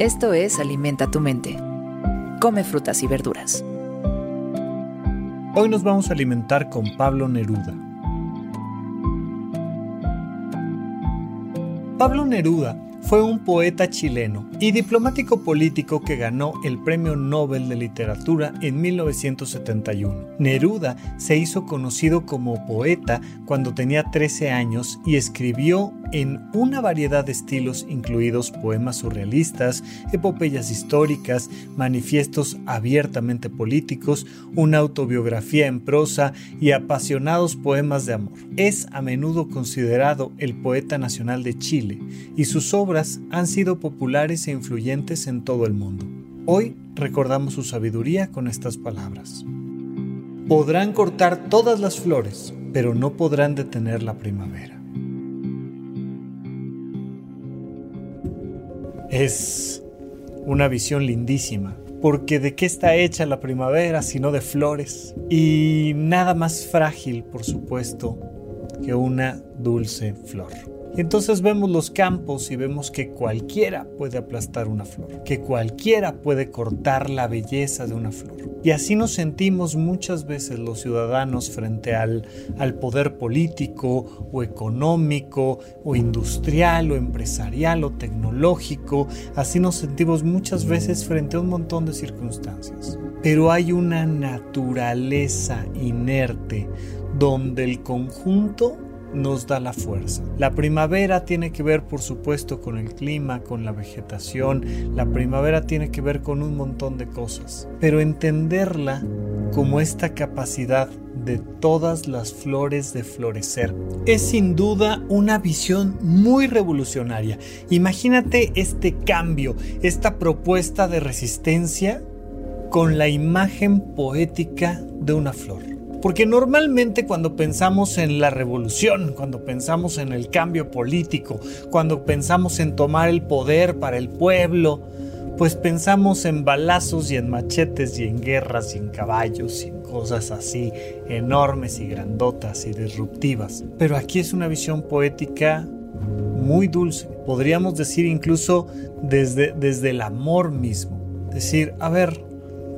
Esto es Alimenta tu mente. Come frutas y verduras. Hoy nos vamos a alimentar con Pablo Neruda. Pablo Neruda fue un poeta chileno y diplomático político que ganó el Premio Nobel de Literatura en 1971. Neruda se hizo conocido como poeta cuando tenía 13 años y escribió en una variedad de estilos incluidos poemas surrealistas, epopeyas históricas, manifiestos abiertamente políticos, una autobiografía en prosa y apasionados poemas de amor. Es a menudo considerado el poeta nacional de Chile y sus obras han sido populares e influyentes en todo el mundo. Hoy recordamos su sabiduría con estas palabras. Podrán cortar todas las flores, pero no podrán detener la primavera. Es una visión lindísima, porque de qué está hecha la primavera sino de flores. Y nada más frágil, por supuesto, que una dulce flor. Entonces vemos los campos y vemos que cualquiera puede aplastar una flor, que cualquiera puede cortar la belleza de una flor. Y así nos sentimos muchas veces los ciudadanos frente al, al poder político o económico o industrial o empresarial o tecnológico. Así nos sentimos muchas veces frente a un montón de circunstancias. Pero hay una naturaleza inerte donde el conjunto nos da la fuerza. La primavera tiene que ver, por supuesto, con el clima, con la vegetación. La primavera tiene que ver con un montón de cosas. Pero entenderla como esta capacidad de todas las flores de florecer. Es sin duda una visión muy revolucionaria. Imagínate este cambio, esta propuesta de resistencia con la imagen poética de una flor. Porque normalmente cuando pensamos en la revolución, cuando pensamos en el cambio político, cuando pensamos en tomar el poder para el pueblo, pues pensamos en balazos y en machetes y en guerras y en caballos y en cosas así enormes y grandotas y disruptivas. Pero aquí es una visión poética muy dulce. Podríamos decir incluso desde, desde el amor mismo. Decir, a ver,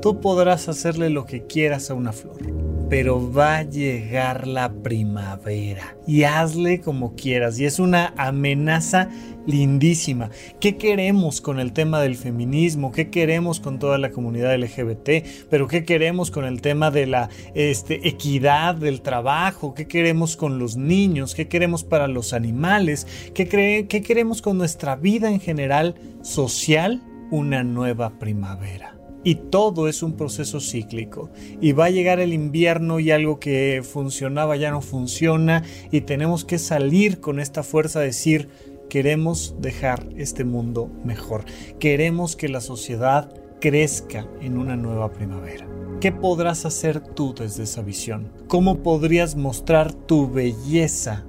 tú podrás hacerle lo que quieras a una flor pero va a llegar la primavera y hazle como quieras. Y es una amenaza lindísima. ¿Qué queremos con el tema del feminismo? ¿Qué queremos con toda la comunidad LGBT? ¿Pero qué queremos con el tema de la este, equidad del trabajo? ¿Qué queremos con los niños? ¿Qué queremos para los animales? ¿Qué, qué queremos con nuestra vida en general social? Una nueva primavera. Y todo es un proceso cíclico. Y va a llegar el invierno y algo que funcionaba ya no funciona y tenemos que salir con esta fuerza decir, queremos dejar este mundo mejor. Queremos que la sociedad crezca en una nueva primavera. ¿Qué podrás hacer tú desde esa visión? ¿Cómo podrías mostrar tu belleza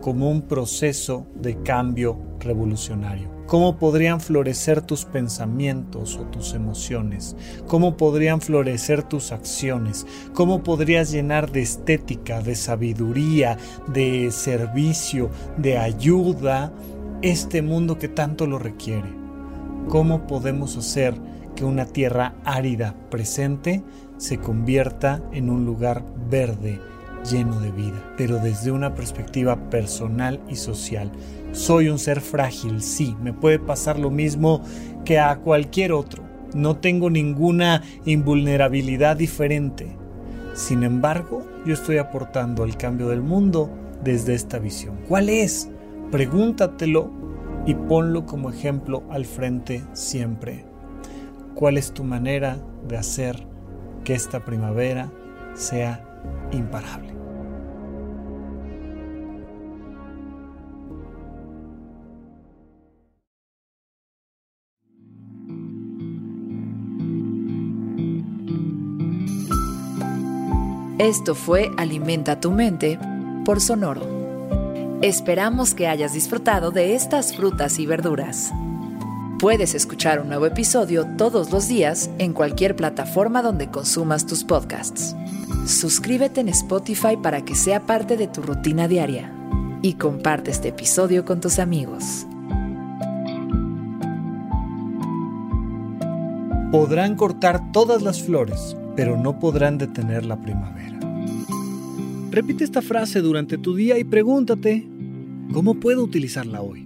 como un proceso de cambio revolucionario? ¿Cómo podrían florecer tus pensamientos o tus emociones? ¿Cómo podrían florecer tus acciones? ¿Cómo podrías llenar de estética, de sabiduría, de servicio, de ayuda este mundo que tanto lo requiere? ¿Cómo podemos hacer que una tierra árida presente se convierta en un lugar verde? lleno de vida, pero desde una perspectiva personal y social. Soy un ser frágil, sí, me puede pasar lo mismo que a cualquier otro. No tengo ninguna invulnerabilidad diferente. Sin embargo, yo estoy aportando al cambio del mundo desde esta visión. ¿Cuál es? Pregúntatelo y ponlo como ejemplo al frente siempre. ¿Cuál es tu manera de hacer que esta primavera sea imparable? Esto fue Alimenta tu mente por Sonoro. Esperamos que hayas disfrutado de estas frutas y verduras. Puedes escuchar un nuevo episodio todos los días en cualquier plataforma donde consumas tus podcasts. Suscríbete en Spotify para que sea parte de tu rutina diaria y comparte este episodio con tus amigos. Podrán cortar todas las flores, pero no podrán detener la primavera. Repite esta frase durante tu día y pregúntate, ¿cómo puedo utilizarla hoy?